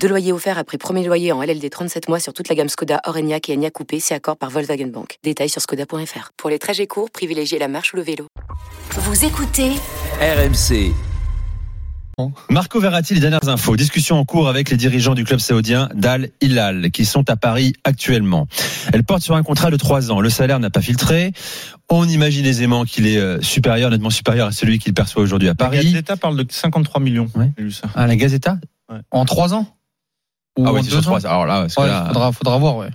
Deux loyers offerts après premier loyer en LLD 37 mois sur toute la gamme Skoda, Orenia et Enya Coupé, c'est accord par Volkswagen Bank. Détails sur skoda.fr. Pour les trajets courts, privilégiez la marche ou le vélo. Vous écoutez RMC. Marco Verratti, les dernières infos. Discussion en cours avec les dirigeants du club saoudien d'Al Hilal, qui sont à Paris actuellement. Elle porte sur un contrat de trois ans. Le salaire n'a pas filtré. On imagine aisément qu'il est euh, supérieur, nettement supérieur à celui qu'il perçoit aujourd'hui à La Paris. Gazeta parle de 53 millions. Ouais. J'ai lu ça. Ah, la Gazeta? En trois ans Ou Ah en oui, c'est deux sur ans trois ans. Alors là, parce que Ouais, là, faudra, faudra voir, ouais.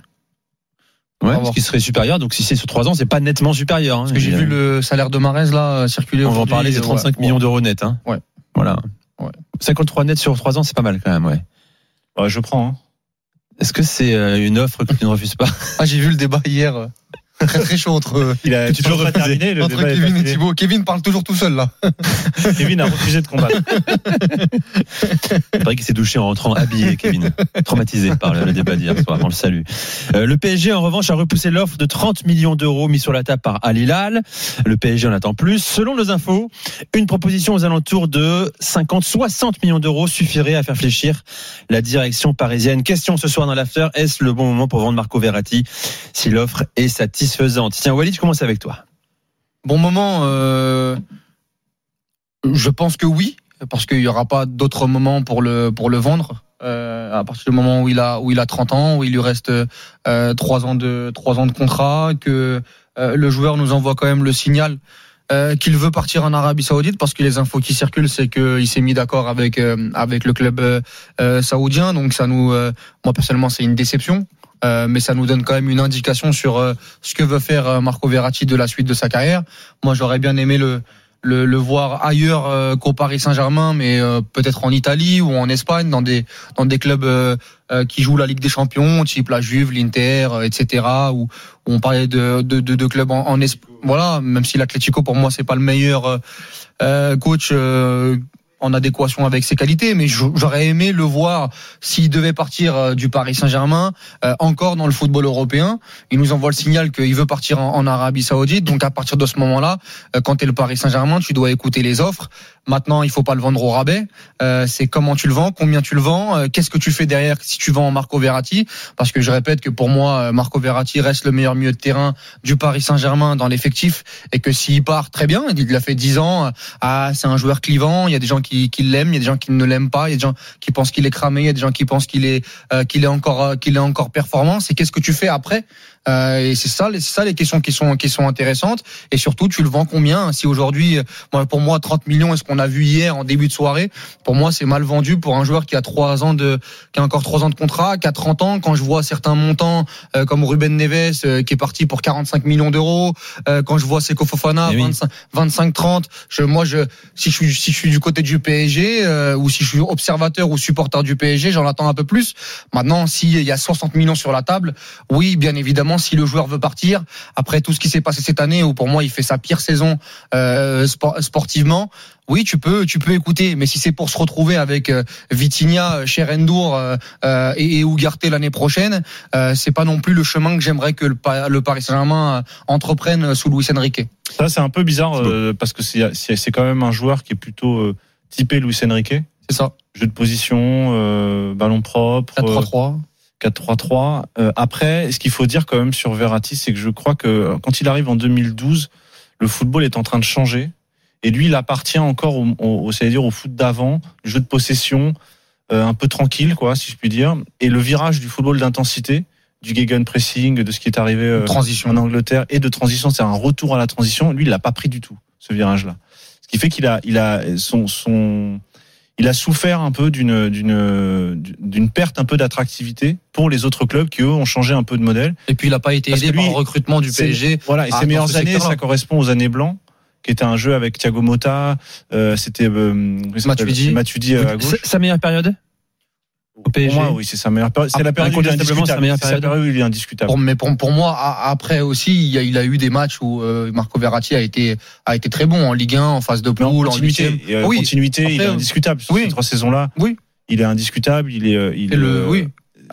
ouais, voir. ce qui serait supérieur. Donc si c'est sur trois ans, c'est pas nettement supérieur. hein. Parce que j'ai vu euh, le salaire de Marez là circuler On va en aujourd'hui, parler, c'est euh, 35 ouais. millions d'euros net. Hein. Ouais. Voilà. Ouais. 53 net sur trois ans, c'est pas mal quand même, ouais. Ouais, je prends. hein. Est-ce que c'est euh, une offre que tu ne refuses pas? Ah, j'ai vu le débat hier. euh, Très très chaud entre, Il a Que tu peux toujours pas refuser. terminé. Le entre débat est Kevin et. Thibaut. Kevin parle toujours tout seul là. Kevin a refusé de combattre. C'est vrai qu'il s'est douché en rentrant habillé, Kevin. Traumatisé par le, débat d'hier soir. On le salue. Euh, le PSG, en revanche, a repoussé l'offre de 30 millions d'euros mis sur la table par Al Hilal. Le PSG en attend plus. Selon nos infos, une proposition aux alentours de 50-60 millions d'euros suffirait à faire fléchir la direction parisienne. Question ce soir dans l'after. Est-ce le bon moment pour vendre Marco Verratti si l'offre est satisfaisante Tiens, Walid, je commence avec toi. Bon moment, euh, je pense que oui, parce qu'il n'y aura pas d'autre moment pour le, vendre. Euh, à partir du moment où il a a 30 ans, où il lui reste euh, trois ans de contrat, que euh, le joueur nous envoie quand même le signal euh, qu'il veut partir en Arabie Saoudite parce que les infos qui circulent c'est qu'il s'est mis d'accord avec euh, avec le club euh, saoudien donc ça nous moi personnellement c'est une déception mais ça nous donne quand même une indication sur ce que veut faire Marco Verratti de la suite de sa carrière. Moi, j'aurais bien aimé le le, le voir ailleurs euh, qu'au Paris Saint-Germain, mais euh, peut-être en Italie ou en Espagne, dans des dans des clubs euh, euh, qui jouent la Ligue des Champions, type la Juve, l'Inter, euh, etc. Où, on parlait de de, de, de clubs en, en Espagne. Voilà, même si l'Atlético pour moi c'est pas le meilleur coach. En adéquation avec ses qualités, mais j'aurais aimé le voir s'il devait partir euh, du Paris Saint-Germain euh, encore dans le football européen. Il nous envoie le signal qu'il veut partir en, en Arabie Saoudite. Donc à partir de ce moment-là, euh, quand tu es le Paris Saint-Germain, tu dois écouter les offres. Maintenant, il faut pas le vendre au rabais. Euh, c'est comment tu le vends, combien tu le vends, euh, qu'est-ce que tu fais derrière si tu vends Marco Verratti. Parce que je répète que pour moi, euh, Marco Verratti reste le meilleur milieu de terrain du Paris Saint-Germain dans l'effectif et que s'il part très bien, il l'a fait 10 ans. euh, Ah, c'est un joueur clivant. Il y a des gens qui, qui l'aiment, il y a des gens qui ne l'aiment pas, il y a des gens qui pensent qu'il est cramé, il y a des gens qui pensent qu'il est euh, qu'il est encore euh, qu'il est encore performant. C'est qu'est-ce que tu fais après euh, Et c'est ça, les- c'est ça les questions qui sont qui sont intéressantes. Et surtout, tu le vends combien Si aujourd'hui, euh, moi, pour moi, 30 millions, est-ce qu'on a vu hier en début de soirée Pour moi, c'est mal vendu pour un joueur qui a trois ans de qui a encore trois ans de contrat, qui a 30 ans. Quand je vois certains montants euh, comme Ruben Neves euh, qui est parti pour 45 millions d'euros, euh, quand je vois Seko Fofana Eh oui. 25 25 30, je moi je si je suis si je suis du côté du PSG euh, ou si je suis observateur ou supporter du PSG, j'en attends un peu plus. Maintenant, s'il y a 60 millions sur la table, oui, bien évidemment, si le joueur veut partir, après tout ce qui s'est passé cette année, où pour moi il fait sa pire saison euh, spor- sportivement, oui, tu peux, tu peux écouter. Mais si c'est pour se retrouver avec euh, Vitinha, Cherendour euh, euh, et, et Ugarte l'année prochaine, euh, c'est pas non plus le chemin que j'aimerais que le, Pa- le Paris Saint-Germain entreprenne sous Luis Enrique. Ça, c'est un peu bizarre euh, parce que c'est quand même un joueur qui est plutôt euh, typé Luis Enrique. C'est ça. Jeu de position, euh, ballon propre. euh, 4-3-3. 4-3-3. Euh, après, ce qu'il faut dire quand même sur Verratti, c'est que je crois que quand il arrive en 2012, le football est en train de changer. Et lui, il appartient encore au, au, au- c'est-à-dire au foot d'avant, le jeu de possession, euh, un peu tranquille, quoi, si je puis dire. Et le virage du football d'intensité, du gegenpressing, de ce qui est arrivé euh, Transition. en Angleterre et de transition, c'est un retour à la transition. Lui, il l'a pas pris du tout, ce virage-là. Ce qui fait qu'il a, il a son, son, il a souffert un peu d'une, d'une, d'une perte un peu d'attractivité pour les autres clubs qui eux ont changé un peu de modèle. Et puis il a pas été Parce aidé par le recrutement du PSG. Voilà, et Ah, ses meilleures années, ça correspond aux années blancs, qui était un jeu avec Thiago Motta, euh, c'était euh, Matuidi. Matuidi euh, à gauche. Sa- Sa meilleure période? Au PSG. Pour moi, oui, c'est sa meilleure période. C'est la période où sa indiscutable. meilleure C'est la période. où il est indiscutable. Pour, mais pour, pour moi, après aussi, il a, il a eu des matchs où euh, Marco Verratti a été, a été très bon en Ligue 1, en phase de poule, en et, euh, Oui. continuité, il est Après, indiscutable sur oui. ces trois saisons-là. Oui. Il est indiscutable. Il est, euh, il le, euh, oui.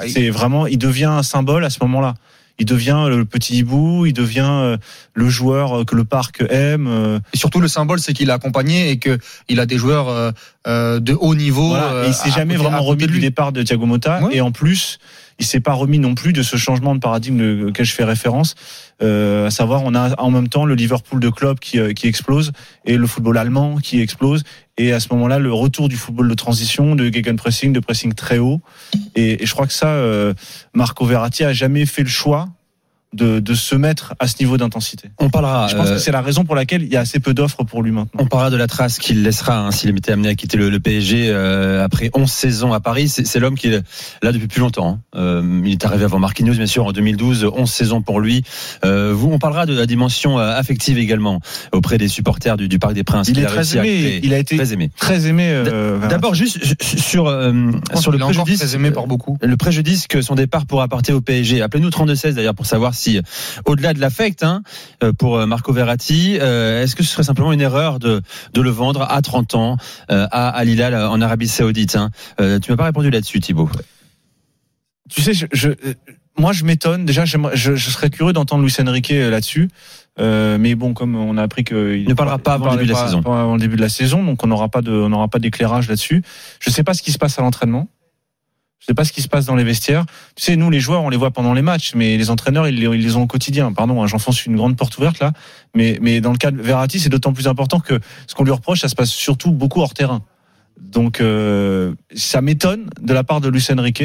C'est vraiment, il devient un symbole à ce moment-là. Il devient le petit hibou, il devient euh, le joueur que le parc aime. euh, Et surtout, le symbole, c'est qu'il est accompagné et que il a des joueurs euh, euh, de haut niveau. Voilà. euh, Et il s'est jamais côté- vraiment remis du départ de Thiago Motta. Et en plus, il s'est pas remis non plus de ce changement de paradigme auquel je fais référence. Euh, à savoir, on a en même temps le Liverpool de Klopp qui, euh, qui explose et le football allemand qui explose. Et à ce moment-là, le retour du football de transition, de gegenpressing, de pressing très haut. Et, je crois que ça, euh, Marco Verratti a jamais fait le choix de, de se mettre à ce niveau d'intensité. On parlera. Je pense euh, que c'est la raison pour laquelle il y a assez peu d'offres pour lui maintenant. On parlera de la trace qu'il laissera hein, s'il était amené à quitter le, le PSG euh, après 11 saisons à Paris. C'est c'est l'homme qui est là depuis plus longtemps. hein. Euh, il est arrivé avant Marquinhos, bien sûr, en 2012. 11 saisons pour lui. Euh, vous, on parlera de la dimension euh, affective également auprès des supporters du, du Parc des Princes. Il est a très aimé. Il a été très aimé. très aimé. euh. D'abord, juste sur euh, sur le préjudice. très aimé par beaucoup. le préjudice que son départ pourra apporter au PSG. Appelez-nous 32-16 d'ailleurs pour savoir si, au-delà de l'affect hein, euh, pour euh, Marco Verratti, euh, est-ce que ce serait simplement une erreur de, de le vendre à 30 ans à Al Hilal en Arabie Saoudite hein? Tu m'as pas répondu là-dessus, Thibaut. Tu sais, je, je- moi, je m'étonne. Déjà, je, je serais curieux d'entendre Luis Enrique là-dessus. Euh, mais bon, comme on a appris que il ne parlera pas avant le début de la saison. avant le début de la saison, donc on n'aura pas de, on n'aura pas d'éclairage là-dessus. Je sais pas ce qui se passe à l'entraînement. Je sais pas ce qui se passe dans les vestiaires. Tu sais, nous, les joueurs, on les voit pendant les matchs, mais les entraîneurs, ils les, ont au quotidien. Pardon, hein, j'enfonce une grande porte ouverte là. Mais, mais dans le cas de Verratti, c'est d'autant plus important que ce qu'on lui reproche, ça se passe surtout beaucoup hors terrain. Donc, euh, ça m'étonne de la part de Luis Enrique.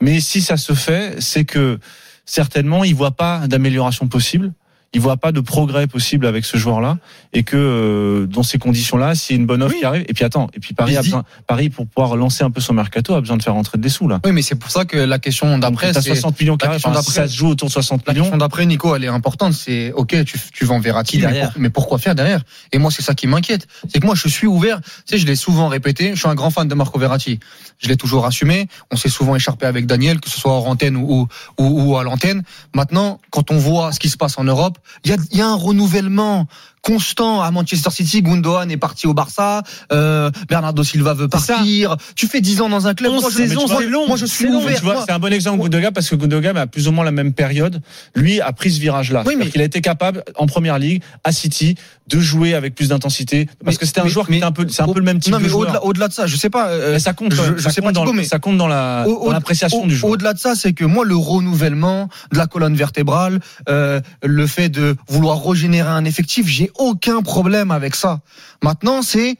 Mais si ça se fait, c'est que certainement, il voit pas d'amélioration possible. Il voit pas de progrès possible avec ce joueur-là et que euh, dans ces conditions-là, s'il y a une bonne offre Oui. qui arrive, et puis attends, et puis Paris a besoin, Paris pour pouvoir lancer un peu son mercato a besoin de faire rentrer des sous là. Oui, mais c'est pour ça que la question d'après, T'as c'est 60 millions qui la enfin, si ça se joue autour de 60 La millions. question d'après, Nico, elle est importante. C'est ok, tu, tu vends Verratti, mais, derrière pour- mais pourquoi faire derrière? Et moi, c'est ça qui m'inquiète. C'est que moi, je suis ouvert. Tu sais, je l'ai souvent répété. Je suis un grand fan de Marco Verratti. Je l'ai toujours assumé. On s'est souvent écharpé avec Daniel, que ce soit hors antenne ou, ou, ou à l'antenne. Maintenant, quand on voit ce qui se passe en Europe, il y a, un renouvellement constant à Manchester City. Gundogan est parti au Barça. Euh, Bernardo Silva veut partir. Tu fais 10 ans dans un club. 11 Moi, saisons, c'est long. Moi, je suis ouvert. Tu vois, Moi- c'est un bon exemple Gundogan parce que Gundogan a plus ou moins la même période. Lui a pris ce virage-là. Oui, mais- Il a été capable en première ligue à City de jouer avec plus d'intensité parce Mais- que c'était un mais- joueur qui mais- était un peu, c'est un peu le même type non, de mais joueur. au-delà, de ça, je sais pas. euh, ça compte, je- je ça sais compte pas, dans, Thibaut, mais- ça compte dans la, l'appréciation du joueur. Au-delà de ça, c'est que moi, le renouvellement de la colonne vertébrale, euh, le fait de vouloir régénérer un effectif, j'ai aucun problème avec ça. Maintenant, c'est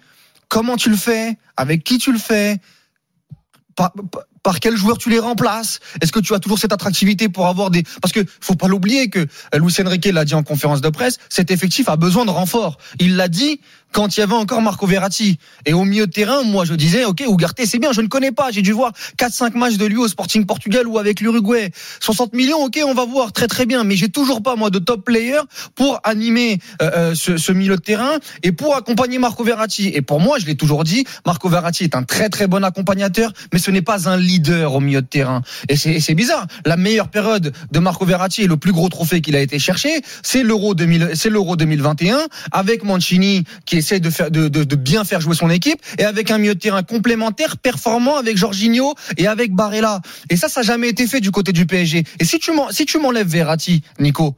comment tu le fais, avec qui tu le fais, par quel joueur tu les remplaces? Est-ce que tu as toujours cette attractivité pour avoir des Parce que faut pas l'oublier que euh, Luis Enrique l'a dit en conférence de presse, cet effectif a besoin de renfort. Il l'a dit quand il y avait encore Marco Verratti. Et au milieu de terrain, moi je disais, ok, Ugarte c'est bien, je ne connais pas, j'ai dû voir 4-5 matchs de lui au Sporting Portugal ou avec l'Uruguay. 60 millions, ok, on va voir, très très bien, mais j'ai toujours pas moi de top player pour animer euh, euh, ce, ce milieu de terrain et pour accompagner Marco Verratti. Et pour moi, je l'ai toujours dit, Marco Verratti est un très très bon accompagnateur, mais ce n'est pas un au milieu de terrain. Et c'est bizarre. La meilleure période de Marco Verratti et le plus gros trophée qu'il a été cherché, c'est l'Euro 2000, c'est l'Euro 2021 avec Mancini qui essaie de faire de, de, bien faire jouer son équipe et avec un milieu de terrain complémentaire performant avec Jorginho et avec Barella. Et ça, ça n'a jamais été fait du côté du PSG. Et si tu si tu m'enlèves Verratti, Nico,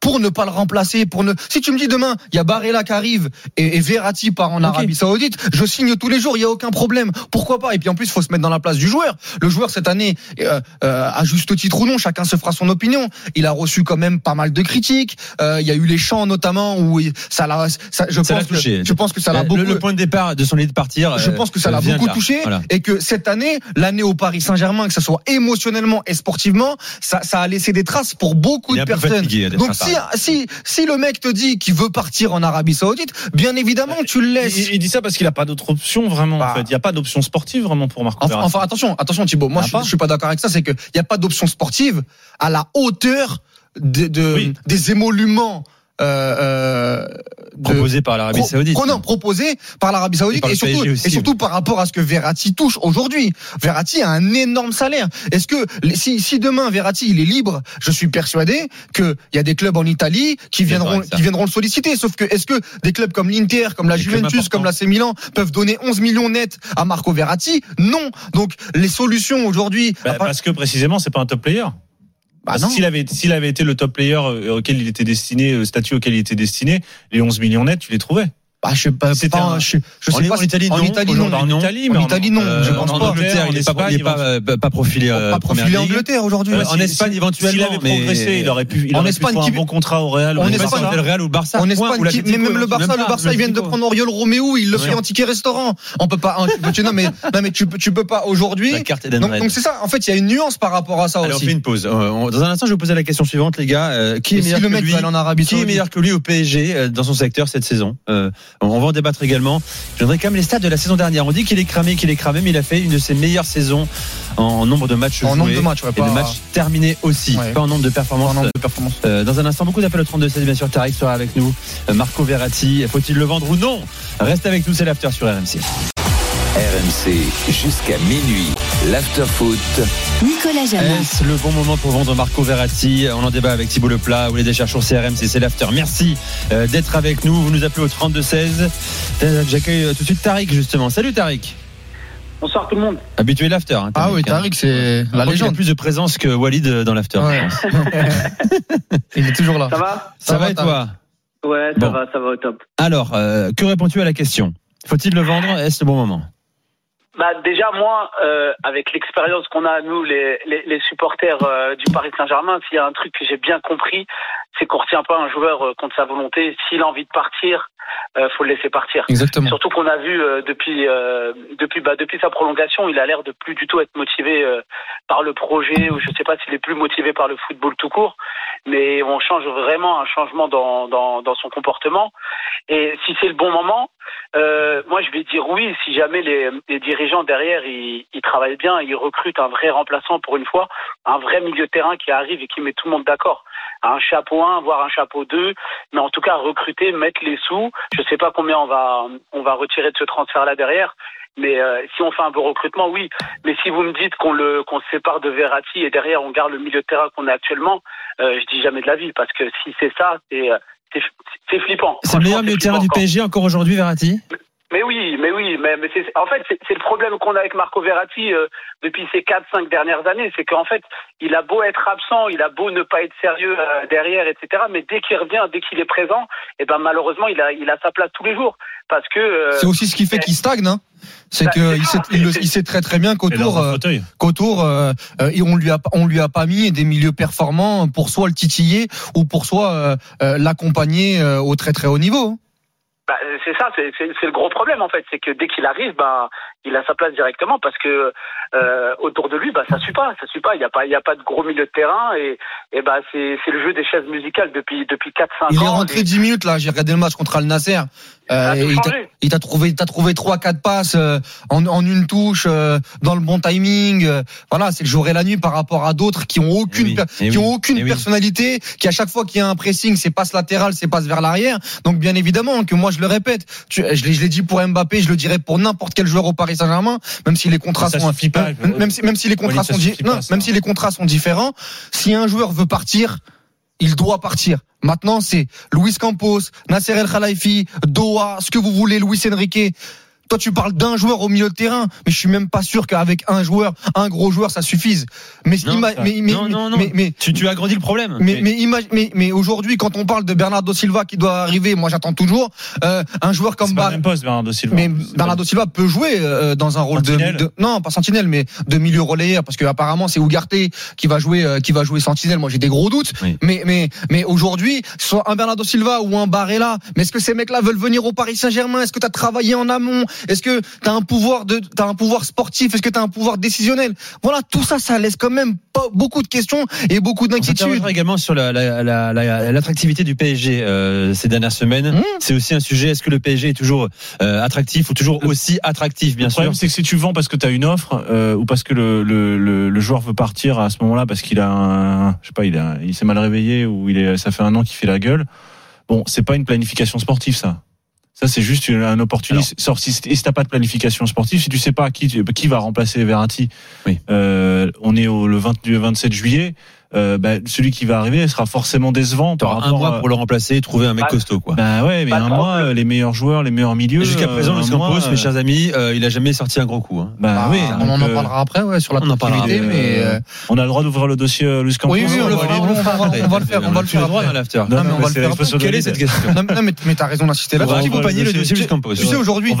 pour ne pas le remplacer, pour ne. Si tu me dis demain, il y a Barella qui arrive et, et Verratti part en Arabie Saoudite, je signe tous les jours, il y a aucun problème. Pourquoi pas? Et puis en plus, il faut se mettre dans la place du joueur. Le joueur cette année, euh, euh, à juste titre ou non, chacun se fera son opinion. Il a reçu quand même pas mal de critiques. Euh, il y a eu les chants notamment où il- ça l'a. Ça, je Ça l'a pense touché. que je pense que ça l'a Le- beaucoup. le, point de départ de son idée de partir. Je euh, pense que ça l'a vient de beaucoup là. touché Voilà. et que cette année, l'année au Paris Saint-Germain, que ce soit émotionnellement et sportivement, ça, ça a laissé des traces pour beaucoup Il de personnes. fatigué Donc si, si, si le mec te dit qu'il veut partir en Arabie Saoudite, bien évidemment, tu le laisses. Il, il dit ça parce qu'il n'a pas d'autre option vraiment. Bah. en fait, il n'y a pas d'option sportive vraiment pour Marco Enfin, enfin, attention, attention Thibaut, moi Ah, je, je suis pas d'accord avec ça, c'est qu'il n'y a pas d'option sportive à la hauteur de, de- Oui. des émoluments euh, euh, de- Proposé par l'Arabie pro- Saoudite. non, proposé par l'Arabie Saoudite Et surtout, aussi, et surtout par rapport à ce que Verratti touche aujourd'hui. Verratti a un énorme salaire. Est-ce que si, si demain Verratti il est libre, je suis persuadé que il y a des clubs en Italie qui viendront qui viendront le solliciter. Sauf que est-ce que des clubs comme l'Inter, comme la Des Juventus, comme l'AC Milan peuvent donner 11 millions nets à Marco Verratti? Non. Donc les solutions aujourd'hui. Bah, parce que précisément, c'est pas un top player. Bah S'il avait, s'il avait été le top player euh, auquel il était destiné, le statut auquel il était destiné, les 11 millions nets, tu les trouvais. Bah, je sais pas. Un- je, je En- sais pas. en Italie, en non. Italie, non. en non. Italie, En non. Euh, je pense en pas. Angleterre, il est pas, il est pas, euh, pas profilé euh, Pas profilé ligue. Angleterre aujourd'hui. Ouais, ouais. en Espagne, si- éventuellement, S'il avait mais- progressé, il aurait pu, il En aurait Espagne, qui- un bon contrat au Real. ou En sais Espagne, le Real ou le Barça. En Espagne, mais même le Barça, le Barça, ils viennent de prendre Oriol Roméo, il le fait en ticket restaurant. On peut pas, hein, non mais, non mais tu peux, tu peux pas aujourd'hui. Donc, c'est ça. En fait, il y a une nuance par rapport à ça Allez, on aussi. fait une pause. Euh, Dans un instant, je vais vous poser la question suivante, les gars. Euh, qui est meilleur le que lui en Arabie Qui est meilleur que lui au PSG euh, dans son secteur cette saison? Euh, On va en débattre également. Je donnerai quand même les stats de la saison dernière. On dit qu'il est cramé, qu'il est cramé, mais il a fait une de ses meilleures saisons en nombre de matchs En joués nombre de matchs, ouais, et pas- de matchs terminés aussi, Ouais. pas en nombre de performances. nombre de performances. Euh, dans un instant, beaucoup d'appels au 32 16 bien sûr. Tariq sera avec nous. Euh, Marco Verratti, faut-il le vendre ou non? Reste avec nous, c'est l'after sur RMC. RMC jusqu'à minuit. L'afterfoot. Nicolas Jamin. Est-ce le bon moment pour vendre Marco Verratti? On en débat avec Thibault Leplat ou les décharges sur CRMC, c'est l'after. Merci euh, d'être avec nous. Vous nous appelez au 32-16. Euh, J'accueille euh, tout de suite Tariq justement. Salut Tariq. Bonsoir tout le monde. Habitué l'after. hein, Ah oui, hein. Tariq, c'est Je la crois qu'il a légende. plus de présence que Walid dans l'after. je Ouais. pense. Il est toujours là. Ça va? Ça, Ça va va, et toi? Ouais, ça Bon. va, ça va au top. Alors, euh, que réponds-tu à la question? Faut-il le vendre? Est-ce le bon moment? Bah déjà moi, euh, avec l'expérience qu'on a nous, les, les, les supporters euh, du Paris Saint-Germain, s'il y a un truc que j'ai bien compris, c'est qu'on retient pas un joueur euh, contre sa volonté. S'il a envie de partir, euh, faut le laisser partir. Exactement. Surtout qu'on a vu euh, depuis euh, depuis bah, depuis sa prolongation, il a l'air de plus du tout être motivé euh, par le projet ou je sais pas s'il est plus motivé par le football tout court, mais on change vraiment un changement dans dans, dans son comportement. Et si c'est le bon moment, moi je vais dire oui si jamais les, les dirigeants derrière ils, ils travaillent bien, ils recrutent un vrai remplaçant pour une fois, un vrai milieu de terrain qui arrive et qui met tout le monde d'accord. Un chapeau 1, voire un chapeau 2, mais en tout cas recruter, mettre les sous. Je sais pas combien on va on va retirer de ce transfert là derrière. Mais euh, si on fait un beau recrutement, oui. Mais si vous me dites qu'on le qu'on se sépare de Verratti et derrière on garde le milieu de terrain qu'on a actuellement, euh, je dis jamais de la vie parce que si c'est ça, c'est euh, c'est flippant. C'est le meilleur milieu de terrain du. PSG encore aujourd'hui, Verratti? Mais oui, mais oui, mais, mais c'est, en fait, c'est, c'est le problème qu'on a avec Marco Verratti euh, depuis ces 4-5 dernières années, c'est qu'en fait, il a beau être absent, il a beau ne pas être sérieux euh, derrière, etc. Mais dès qu'il revient, dès qu'il est présent, et ben malheureusement, il a, il a sa place tous les jours, parce que euh, C'est aussi ce qui fait qu'il stagne. Hein. C'est Bah, que c'est il ça, sait, il, le- il sait très très bien qu'autour, euh, qu'autour, euh, euh, et on lui a on lui a pas mis des milieux performants pour soit le titiller ou pour soit euh, euh, l'accompagner euh, au très très haut niveau. Bah, c'est ça, c'est, le gros problème en fait, c'est que dès qu'il arrive, ben il a sa place directement parce que euh, autour de lui, bah ça suit pas, ça suit pas. Il y a pas, il y a pas de gros milieu de terrain et, et bah c'est, c'est le jeu des chaises musicales depuis depuis 4-5 ans. Il est rentré 10 minutes là. J'ai regardé le match contre Al Nasser. Euh, et il t'a- trouvé, il t'a trouvé trois quatre passes euh, en, en une touche euh, dans le bon timing. euh, voilà, c'est le jour et la nuit par rapport à d'autres qui ont aucune Eh oui, per- eh qui oui, ont aucune eh oui. personnalité, qui à chaque fois qu'il y a un pressing, c'est passe latéral, c'est passe vers l'arrière. Donc bien évidemment que moi je le répète, tu- je l'ai je l'ai dit pour Mbappé, je le dirais pour n'importe quel joueur au Paris Saint-Germain, même si les contrats Ça sont pas. même, même si même si les contrats sont non, pas, même si les contrats sont différents, si un joueur veut partir, il doit partir. Maintenant, c'est Luis Campos, Nasser El Khalifi, Doha, ce que vous voulez, Luis Enrique. Toi, tu parles d'un joueur au milieu de terrain, mais je suis même pas sûr qu'avec un joueur, un gros joueur, ça suffise. Mais, Non, ça- mais, mais, non, non, non. mais, mais, Tu, tu as agrandi le problème. mais, mais, mais, mais aujourd'hui, quand on parle de Bernardo Silva qui doit arriver, moi j'attends toujours euh, un joueur comme pas le même poste, Bernardo Silva. mais Bernardo Silva peut jouer euh, dans un rôle de, Sentinelle. de- non pas sentinelle mais de milieu relayeur parce que apparemment c'est Ugarte qui va jouer euh, qui va jouer sentinelle moi j'ai des gros doutes Oui. mais mais mais aujourd'hui soit un Bernardo Silva ou un Barella mais est-ce que ces mecs là veulent venir au Paris Saint-Germain? Est-ce que tu as travaillé en amont? Est-ce que tu as un pouvoir de t'as un pouvoir sportif? Est-ce que tu as un pouvoir décisionnel? Voilà tout ça ça laisse quand même pas beaucoup de questions et beaucoup d'inquiétudes également sur la- la- la- la- l'attractivité du PSG euh, ces dernières semaines. Mmh. C'est aussi un sujet. Est-ce que le PSG est toujours euh, attractif ou toujours aussi attractif, bien Le sûr? problème, c'est que si tu vends parce que tu as une offre euh, ou parce que le, le, le, le joueur veut partir à ce moment-là parce qu'il a un, je sais pas, il, a, il s'est mal réveillé ou il est, ça fait un an qu'il fait la gueule, Bon, c'est pas une planification sportive, ça. Ça, c'est juste un opportunisme. Sauf si, si t'as pas de planification sportive, si tu sais pas qui, qui va remplacer Verratti, Oui. euh, on est au, le 20 le 27 juillet, euh, bah, celui qui va arriver sera forcément décevant. par T'auras un rapport mois pour le remplacer et trouver un mec Bah, costaud, quoi. Bah ouais, mais Pas un mois, euh, les meilleurs joueurs, les meilleurs milieux. Jusqu'à présent, euh, Luis Campos, euh, mes chers amis, euh, il a jamais sorti un gros coup. Hein. Bah, Bah, oui, on en euh, parlera après, ouais, sur la on en parlera. mais. euh, On a le droit d'ouvrir le dossier euh, Luis Campos. Oui, oui, on, le va, fera, on va- on va- on va le faire, on va le faire. on va le faire Quelle est cette question Non, mais, mais t'as raison d'insister va On va accompagner le dossier. Luis Campos. Tu sais, aujourd'hui,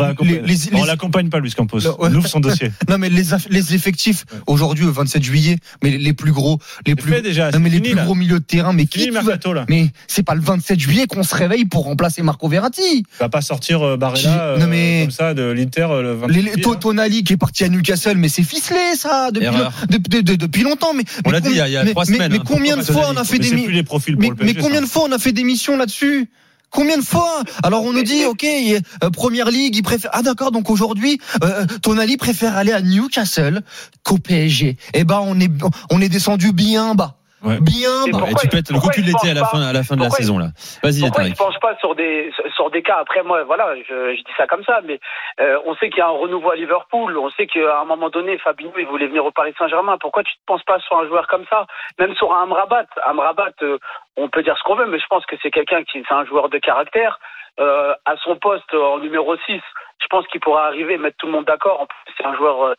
On l'accompagne pas, Luis Campos. Le-. On ouvre son dossier. non, mais les, effectifs, aujourd'hui, au 27 juillet, mais les, plus gros, les plus, fait déjà. non, mais les fini, plus là. gros milieux de terrain, mais qui Mercato, là. mais c'est pas le 27 juillet qu'on se réveille pour remplacer Marco Verratti. Il va pas sortir euh, Barella euh, non, mais- comme ça de l'Inter euh, le 28 Les, les- hein. Tonali qui est parti à Newcastle, mais c'est ficelé ça depuis, le- de- de- de- depuis longtemps. Mais On l'a dit il y a- il y a mais- trois semaines, Mais hein, combien de fois on a fait des mais, combien de fois on a fait des missions là-dessus? Combien de fois Alors on nous dit, ok, euh, Première Ligue, il préfère. Ah d'accord, donc aujourd'hui, euh, Tonali préfère aller à Newcastle qu'au PSG. Eh ben on est on est descendu bien bas, Ouais. bien Et bas. pourquoi Et tu peux être le cocu de l'été à la fin, à la fin de la saison là. Vas-y, Pourquoi ils Tariq. ne penchent pas sur des sur des cas Après moi, voilà, je, je dis ça comme ça, mais euh, on sait qu'il y a un renouveau à Liverpool. On sait qu'à un moment donné, Fabinho il voulait venir au Paris Saint-Germain. Pourquoi tu ne penses pas sur un joueur comme ça Même sur un Amrabat? Amrabat, euh, on peut dire ce qu'on veut, mais je pense que c'est quelqu'un qui c'est un joueur de caractère. Euh, à son poste en numéro 6, je pense qu'il pourra arriver et mettre tout le monde d'accord. C'est un joueur. euh,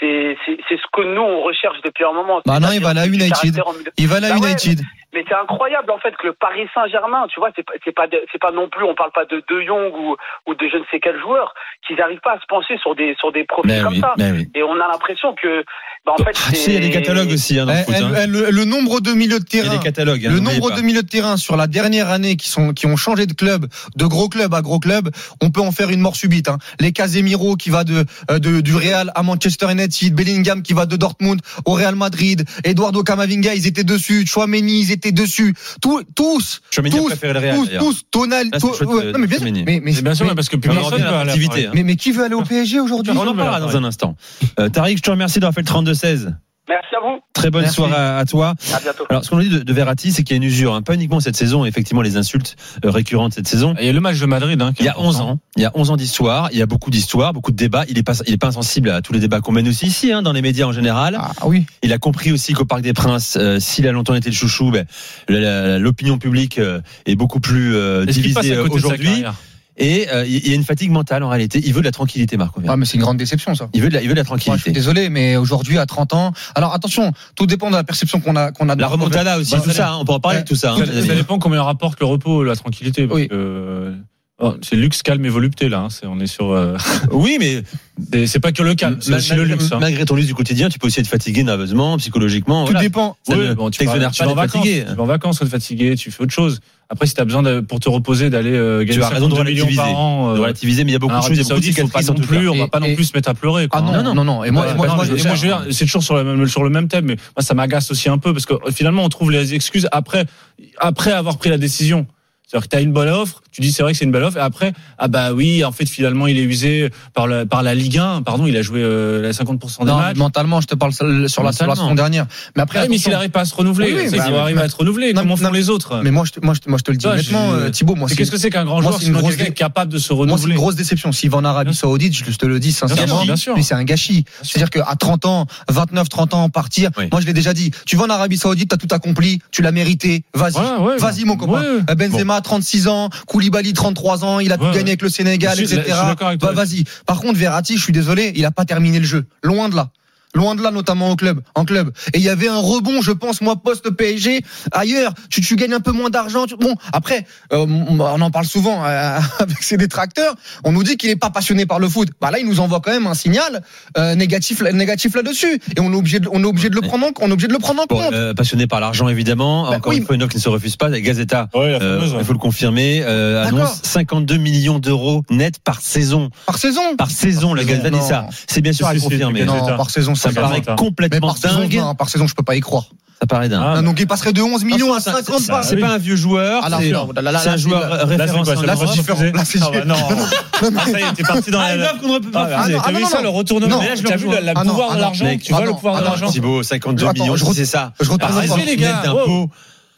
c'est ce que nous on recherche depuis un moment. Bah non, il va à la United. Il va à la Bah United. Mais c'est incroyable en fait que le Paris Saint-Germain, tu vois, c'est pas c'est pas pas non plus, on parle pas de De Jong ou ou de je ne sais quel joueur, qu'ils n'arrivent pas à se pencher sur des sur des profils Mais comme oui, ça. mais oui. Et on a l'impression que, bah, en fait, Ah, sais, il y a des catalogues aussi hein, dans Eh, foot. eh, hein. eh, le, le nombre de milieux de Il y a terrain. des catalogues. hein, Le nombre pas. de milieux de terrain sur la dernière année qui sont qui ont changé de club, de gros club à gros club, on peut en faire une mort subite. Hein. Les Casemiro qui va de, euh, de du Real à Manchester United, Bellingham qui va de Dortmund au Real Madrid, Eduardo Camavinga ils étaient dessus, Chouameni ils étaient dessus, tous tous tous préféré le Real, tous d'ailleurs. tous Tonal, c'est non, mais bien sûr, mais mais C'est bien sûr, mais, parce que On personne aller l'activité. Paris. mais, mais qui veut aller au PSG aujourd'hui On en parlera dans un instant. Euh, Tariq, je te remercie d'avoir fait le 32-16. Merci à vous. Très bonne Merci. soirée à, à toi. À bientôt. Alors, ce qu'on dit de, de Verratti, c'est qu'il y a une usure, hein. pas uniquement cette saison, effectivement les insultes euh, récurrentes cette saison. Il y a le match de Madrid. Hein, Il y a 11 important. ans, il y a 11 ans d'histoire, il y a beaucoup d'histoires, beaucoup de débats. Il est pas, il est pas insensible à tous les débats qu'on mène aussi ici, hein, dans les médias en général. Ah oui. Il a compris aussi qu'au Parc des Princes, euh, s'il a longtemps été le chouchou, ben, l'opinion publique euh, est beaucoup plus euh, divisée aujourd'hui. Et euh, il y a une fatigue mentale en réalité. Il veut de la tranquillité, Marco. Ah mais c'est une grande déception ça. Il veut de la, il veut de la Moi, je suis tranquillité. désolé, mais aujourd'hui à 30 ans. Alors attention, tout dépend de la perception qu'on a qu'on a. de La remontada aussi, Bah, tout ça hein, on peut en parler de tout ça. hein, Ça, dépend combien rapporte le repos, la tranquillité. Parce Oui. que, euh, oh, c'est luxe, calme et volupté là. hein. C'est- on est sur. euh, Oui, mais c'est- pas que le calme, c'est aussi le luxe. hein. malgré ton luxe du quotidien, tu peux aussi être fatigué nerveusement, psychologiquement. Tout voilà. dépend. Ça ne bon, tu, vas, tu pas vas en vacances, fatigué. tu vas en vacances, tu es fatigué, tu fais autre chose. Après, si tu as besoin de, pour te reposer d'aller euh, gagner as raison de 52 millions par relativiser. an, De euh, relativiser, mais il y a beaucoup de choses, il de faut pas cicatrices non tout cas. plus, on va Et- pas non plus se mettre à pleurer. quoi. Ah non, Non, non. non, non. Et moi, Ouais, moi, non, c'est toujours sur le même sur le même thème, mais moi ça m'agace aussi un peu parce que euh, finalement on trouve les excuses après après avoir pris la décision. C'est-à-dire que tu as une bonne offre, tu dis c'est vrai que c'est une belle offre, et après, ah bah oui, en fait finalement il est usé par la, par la Ligue 1, pardon, il a joué euh, les 50% des non, matchs. mentalement, je te parle sur la, sur la saison dernière. Mais après, Ah oui, mais s'il n'arrive pas à se renouveler, Oui, oui, bah, mais- va arriver à être renouvelé, non, comment non, font les autres? Mais moi, je, te- moi, je, te- moi, je te le dis honnêtement, je- Thibaut. Moi, Qu'est-ce que c'est qu'un grand joueur c'est une grosse dé- capable de se moi, c'est renouveler? une grosse déception. S'il va en Arabie. Saoudite, je te le dis sincèrement, mais c'est un gâchis. C'est-à-dire qu'à 30 ans, 29, 30 ans, partir, moi, je l'ai déjà dit. Tu vas en Arabie Saoudite, t'as tout accompli, tu l'as mérité. Vas-y. Ouais, Vas-y, mon copain. ouais. Euh, Benzema, 36 ans. Koulibaly, 33 ans. Il a tout gagné ouais. avec le Sénégal, Je etc. Bah, vas-y. Par contre, Verratti, je suis désolé, il a pas terminé le jeu. Loin de là. Loin de là, notamment au club, en club. Et il y avait un rebond, je pense, moi, post PSG. Ailleurs, tu, tu gagnes un peu moins d'argent. tu- Bon, après, euh, on en parle souvent euh, avec ses détracteurs. On nous dit qu'il est pas passionné par le foot. Bah là, il nous envoie quand même un signal euh, négatif, négatif là-dessus. Et on est obligé, de, on est obligé de le prendre, en, on est obligé de le prendre en Bon, compte. euh, passionné par l'argent évidemment. Bah, Encore oui, une fois, une offre qui ne se refuse pas. La Gazeta, Ouais, la euh, fameuse, ouais. il faut le confirmer, euh, annonce 52 millions d'euros net par saison. Par saison. Par saison, la Gazeta dit ça. C'est bien sûr à confirmer. non, par saison, Ça me paraît. Mais complètement dingue. par saison, je peux pas y croire. Ça paraît dingue. Ah, Ah, donc il passerait de 11 millions à Ça, 50 ça, par. C'est pas un vieux joueur. Ah, c'est un joueur référence là, c'est différent. Là, c'est Ah, non. Ah, ça y est, t'es parti dans Ah, la. offre qu'on ne peut pas Ah, refuser. ah, T'as vu ça, le retournement Non, là, je vu le Ah, pouvoir ah, de l'argent. Tu vois Ah, le pouvoir ah, de l'argent Thibaut, 52 Attends, millions, je c'est ça. Je voir. les gars.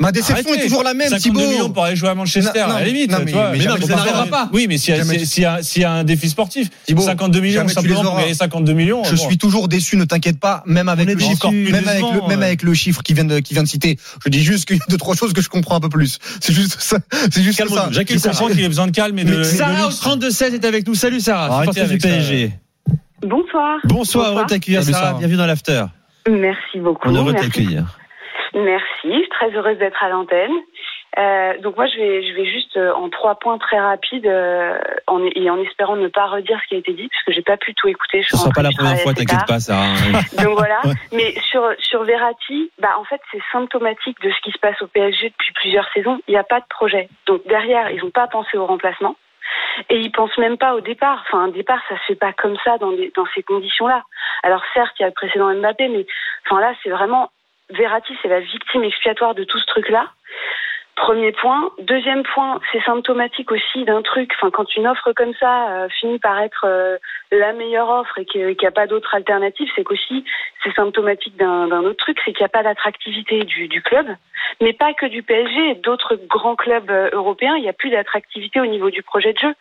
Ma déception Arrêtez. est toujours la même, 52 Thibaut. millions pour aller jouer à Manchester, Non, non, à la limite. non, tu mais- vois. mais Mais jamais non, tu mais les ça n'arrivera pas. Oui, mais s'il y, a- y, y un défi sportif, Thibaut, 52 millions simplement pour gagner 52 millions. Je bon. suis toujours déçu, ne t'inquiète pas, même avec le chiffre, même avec décevant, le, même ouais. avec le chiffre qui vient de, qui vient de citer. Je dis juste qu'il y a deux, trois choses que je comprends un peu plus. C'est juste ça. C'est juste ça. Jacques Tu comprends qu'il a besoin de calme et de. Sarah au luxe. 32-16 est avec nous. Salut Sarah, Arrêtez du. PSG. Bonsoir. Bonsoir, heureux de t'accueillir Sarah, bienvenue dans l'after. Merci beaucoup. On est heureux de t'accueillir. Merci. Je suis très heureuse d'être à l'antenne. Euh, donc moi, je vais, je vais juste euh, en trois points très rapides euh, en, et en espérant ne pas redire ce qui a été dit, puisque j'ai pas pu tout écouter. Je Ce sera pas la première fois, t'inquiète pas Sarah. Donc voilà. Ouais. Mais sur sur Verratti, bah en fait c'est symptomatique de ce qui se passe au PSG depuis plusieurs saisons. Il n'y a pas de projet. Donc derrière, ils n'ont pas pensé au remplacement. Et ils pensent même pas au départ. Enfin, un départ, ça se fait pas comme ça dans, des- dans ces conditions-là. Alors certes, il y a le précédent Mbappé, mais enfin là, c'est vraiment Verratti, c'est la victime expiatoire de tout ce truc-là. Premier point. Deuxième point, c'est symptomatique aussi d'un truc. Enfin, quand une offre comme ça euh, finit par être euh, la meilleure offre et qu'il n'y a pas d'autre alternative, c'est qu'aussi c'est symptomatique d'un d'un autre truc, c'est qu'il n'y a pas d'attractivité du, du club, mais pas que du PSG, d'autres grands clubs euh, européens, il n'y a plus d'attractivité au niveau du projet de jeu.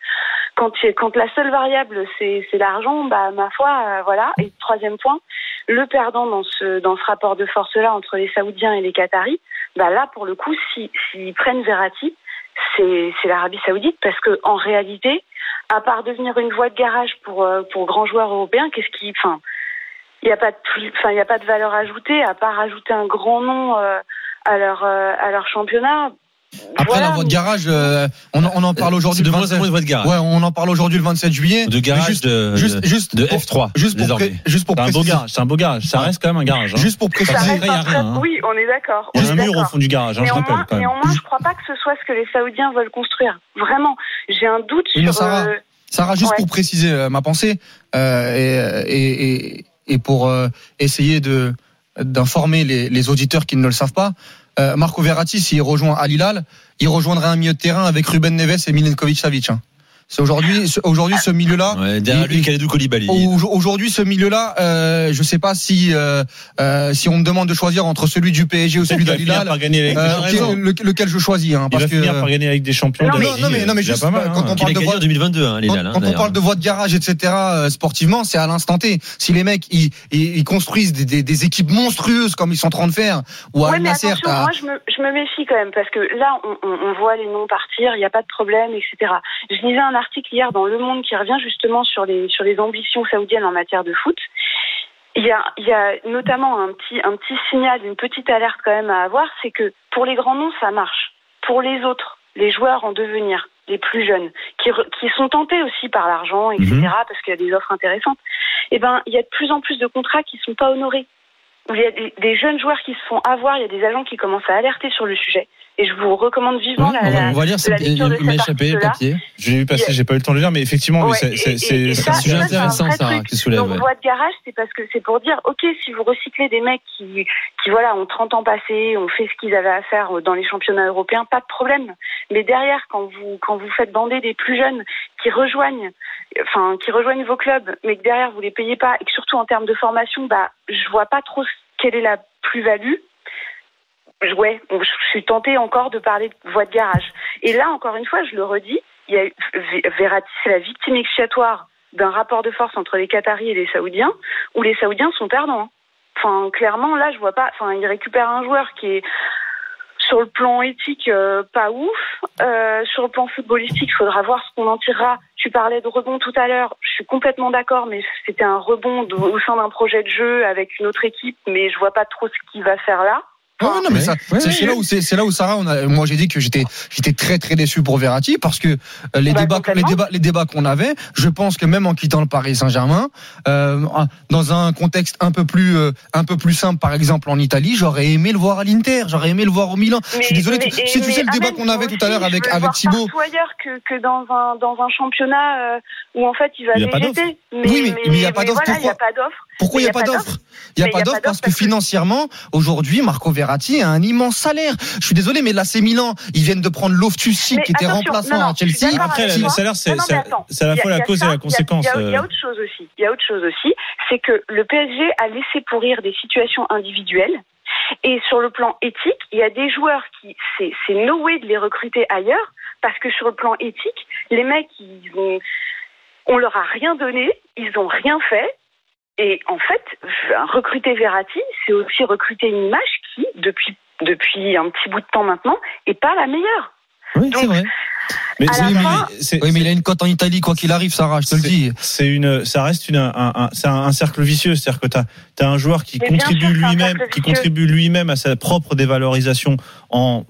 Quand, quand la seule variable c'est l'argent, bah ma foi, euh, voilà. Et troisième point, le perdant dans ce dans ce rapport de force là entre les Saoudiens et les Qataris, bah là pour le coup, si s'ils prennent Verratti, c'est l'Arabie Saoudite parce que en réalité, à part devenir une voie de garage pour euh, pour grands joueurs européens, qu'est-ce qui, enfin, il n'y a pas de enfin il a pas de valeur ajoutée à part ajouter un grand nom euh, à leur euh, à leur championnat. Après Voilà, la voie de garage, euh, on, en- on en parle aujourd'hui le moins en 27. moins de voie de garage. Ouais, on en parle aujourd'hui le 27 juillet. De garage juste, de, juste, juste de pour- F3 juste pour, pré- juste pour C'est un beau préciser, garage, c'est un beau garage. Ça reste quand même un garage. hein. juste pour Ça préciser, reste Après, il y a un rien, hein. Oui, on est d'accord. Il y on a un est mur au d'accord. fond du garage, hein, je rappelle Néanmoins, quand même. néanmoins, je crois pas que ce soit ce que les Saoudiens veulent construire. Vraiment, j'ai un doute Oui, sur. Sarah, euh, Sarah, juste Ouais. pour préciser euh, ma pensée euh, et, et, et, et pour euh, essayer de d'informer les, les auditeurs qui ne le savent pas, euh, Marco Verratti, s'il rejoint Al Hilal, il rejoindrait un milieu de terrain avec Ruben Neves et Milenkovic Savic. hein. C'est aujourd'hui, ce- aujourd'hui ce milieu-là. Ouais, derrière lui, il- Koulibaly. Aujourd'hui, ce milieu-là, euh, je sais pas si euh, euh, si on me demande de choisir entre celui du PSG ou celui Il va d'Al finir Hilal, par gagner la Ligue des euh, lequel, je choisis. Hein, Il parce va que finir par gagner Ligue des Champions. Non, de mais- la non, mais- non, mais juste, pas mal, quand hein. on Qu'il a parle de voie- en 2022, hein, quand, Lilal, hein, quand on parle de voie de garage, etc., euh, sportivement, c'est à l'instant T. Si les mecs ils, ils, ils construisent des, des, des équipes monstrueuses comme ils sont en train de faire, ou à Ouais, mais Nasser, attention, moi je me, je me méfie quand même parce que là on, on, on voit les noms partir, il n'y a pas de problème, etc. Je lisais un article hier dans Le Monde qui revient justement sur les sur les ambitions saoudiennes en matière de foot. Il y a, il y a notamment un petit un petit signal, une petite alerte quand même à avoir, c'est que pour les grands noms ça marche, pour les autres, les joueurs en devenir, les plus jeunes, qui, sont tentés aussi par l'argent, etc. Mhm. Parce qu'il y a des offres intéressantes. Eh ben il y a de plus en plus de contrats qui sont pas honorés il y a des, des jeunes joueurs qui se font avoir, il y a des agents qui commencent à alerter sur le sujet. Et je vous recommande vivement Ouais, la, on va- on va lire, la ça, lecture de il m'a échappé le papier. Je l'ai vu passer, j'ai pas eu le temps de le lire, mais effectivement, Ouais, c'est- ça- un ça, sujet intéressant, truc. qui soulève, Donc, ouais. voie de garage, c'est parce que c'est pour dire, ok, si vous recyclez des mecs qui, qui voilà, ont 30 ans passés, ont fait ce qu'ils avaient à faire dans les championnats européens, pas de problème. Mais derrière, quand vous, quand vous faites bander des plus jeunes qui rejoignent, enfin, qui rejoignent vos clubs, mais que derrière vous les payez pas, et que surtout en termes de formation, bah, je vois pas trop quelle est la plus-value. Ouais, je suis tentée encore de parler de voie de garage. Et là, encore une fois, je le redis, il y a eu- Verratti, c'est la victime expiatoire d'un rapport de force entre les Qataris et les Saoudiens, où les Saoudiens sont perdants. hein. Enfin, clairement, là, je vois pas. Enfin, ils récupèrent un joueur qui est sur le plan éthique euh, pas ouf. Euh, sur le plan footballistique, il faudra voir ce qu'on en tirera. Tu parlais de rebond tout à l'heure. Je suis complètement d'accord, mais c'était un rebond au sein d'un projet de jeu avec une autre équipe, mais je vois pas trop ce qu'il va faire là. Ouais, non, mais ça, c'est là où c'est là où Sarah, on a, moi j'ai dit que j'étais j'étais très très déçu pour Verratti parce que euh, les Bah, débats les débats les débats qu'on avait, je pense que même en quittant le Paris Saint-Germain, euh, dans un contexte un peu plus euh, un peu plus simple, par exemple en Italie, j'aurais aimé le voir à l'Inter, j'aurais aimé le voir au Milan. je suis désolé, mais- tu- si tu sais le mais débat qu'on avait tout à l'heure avec avec Thibaut. ailleurs que, que dans un dans un championnat euh, où en fait il va végéter. Mais, Oui, mais- mais il y a pas d'offre, voilà, il y a pas d'offre. Pourquoi il n'y a pas d'offre Il n'y a pas d'offre parce que financièrement, aujourd'hui, Marco Verratti a un immense salaire. Je suis désolé, mais là, c'est Milan. Ils viennent de prendre Loftus-Cheek, qui était remplaçant non, non, à Chelsea. Après, le salaire, c'est à la fois la cause et la conséquence. Il y, a- il y a euh. autre chose aussi. Il y a autre chose aussi, c'est que le PSG a laissé pourrir des situations individuelles Et sur le plan éthique, il y a des joueurs qui, c'est, c'est no way de les recruter ailleurs, parce que sur le plan éthique, les mecs, ils ont, on leur a rien donné, ils ont rien fait. Et en fait, recruter Verratti, c'est aussi recruter une image qui, depuis, depuis un petit bout de temps maintenant, est pas la meilleure. Oui, c'est vrai. Mais, la mais Oui, mais il a une cote en Italie, quoi qu'il arrive, Sarah, je te le C'est- dis. C'est une, ça reste une, un, un- c'est un, un cercle vicieux. C'est-à-dire que tu as, un joueur qui Mais contribue lui-même, lui-même à sa propre dévalorisation en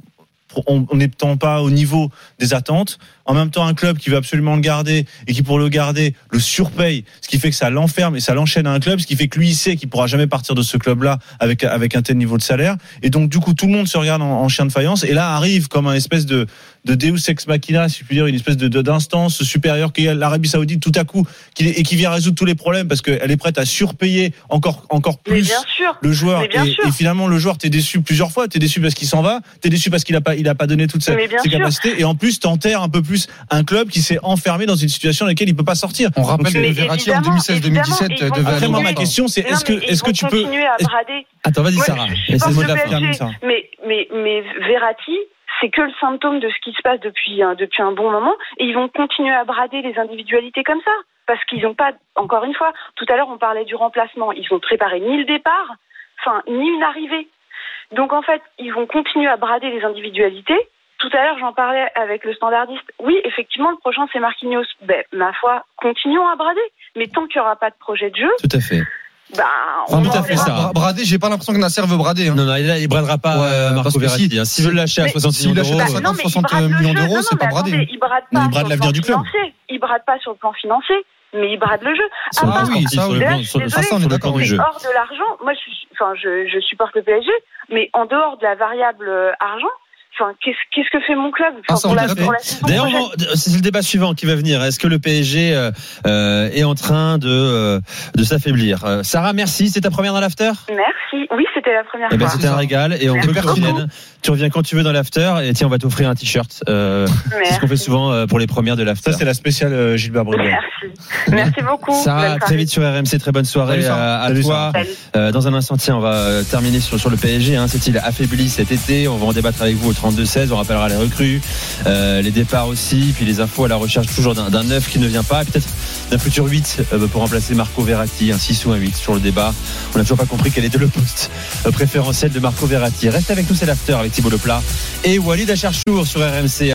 n'étant pas au niveau des attentes. En même temps, un club qui veut absolument le garder et qui, pour le garder, le surpaye, ce qui fait que ça l'enferme et ça l'enchaîne à un club, ce qui fait que lui, il sait qu'il pourra jamais partir de ce club-là avec, avec un tel niveau de salaire. Et donc, du coup, tout le monde se regarde en, en chien de faïence. Et là arrive comme un espèce de, de Deus ex machina, si je puis dire, une espèce de d'instance supérieure qui est l'Arabie Saoudite tout à coup, qui, et qui vient résoudre tous les problèmes parce qu'elle est prête à surpayer encore, encore plus bien sûr. le joueur et, sûr. et finalement le joueur t'es déçu plusieurs fois t'es déçu parce qu'il s'en va t'es déçu parce qu'il a pas il a pas donné toutes ses, capacités et en plus t'enterres un peu plus un club qui s'est enfermé dans une situation dans laquelle il peut pas sortir On rappelle Donc, que Verratti en évidemment, 2016-2017 évidemment, devait après moi ma question c'est est-ce que est-ce que tu peux. Attends, vas-y, Sarah. Mais, mais, mais Verratti, c'est que le symptôme de ce qui se passe depuis, depuis un bon moment. Et ils vont continuer à brader les individualités comme ça. Parce qu'ils n'ont pas, encore une fois, tout à l'heure on parlait du remplacement. Ils ont préparé ni le départ, enfin, ni une arrivée. Donc en fait, ils vont continuer à brader les individualités. Tout à l'heure, j'en parlais avec le standardiste. Oui, effectivement, le prochain, c'est Marquinhos. Ben, ma foi, continuons à brader. Mais tant qu'il n'y aura pas de projet de jeu, Tout à fait. Bah, Enfin, on tout à en fait, ça. Bra- Brader, j'ai pas l'impression que Nasser veut brader. hein. Non, non, il, il bradera pas Ouais, euh, parce Marco que Verratti. si- hein. S'il veut le lâcher à mais 60 s'il millions lâche d'euros. à Bah, non, mais 60 il brade le millions d'euros, Non, c'est non, pas attendez, Il brade pas il brade sur le l'avenir plan du club. financier. Il brade pas sur le plan financier, mais il brade le jeu. Ah, oui, ça, sur le. Là, plan- sur ça, on est d'accord, du jeu. hors de l'argent, moi, je, enfin, je, je supporte le PSG, mais en dehors de la variable euh, argent, enfin, qu'est-ce qu'est-ce que fait mon club? Enfin, D'ailleurs, c'est le débat suivant qui va venir. Est-ce que le PSG euh, euh, est en train de, euh, de s'affaiblir? Euh, Sarah, merci. C'est ta première dans l'after? Merci. Oui, c'était la première eh ben. C'était un régal et on Merci que tu beaucoup. reviennes. Tu reviens quand tu veux dans l'after et tiens, on va t'offrir un t-shirt. Euh, c'est ce qu'on fait souvent pour les premières de l'after. ça c'est la spéciale euh, Gilbert Briand Merci. Merci beaucoup. Sarah, très soirée. vite sur RMC. Très bonne soirée Salut, à, à Salut, toi. Salut. Euh, dans un instant, tiens, on va terminer sur, sur le PSG. Hein. S'est-il affaibli cet été On va en débattre avec vous 32-16. On rappellera les recrues, euh, les départs aussi, puis les infos à la recherche toujours d'un d'un neuf qui ne vient pas, peut-être d'un futur 8 euh, pour remplacer Marco Verratti, un 6 ou un 8 sur le débat. On n'a toujours pas compris quel était le poste euh, préférentiel de Marco Verratti. Reste avec nous, c'est l'after avec Thibaut Leplat et Walid Acharchour sur RMC.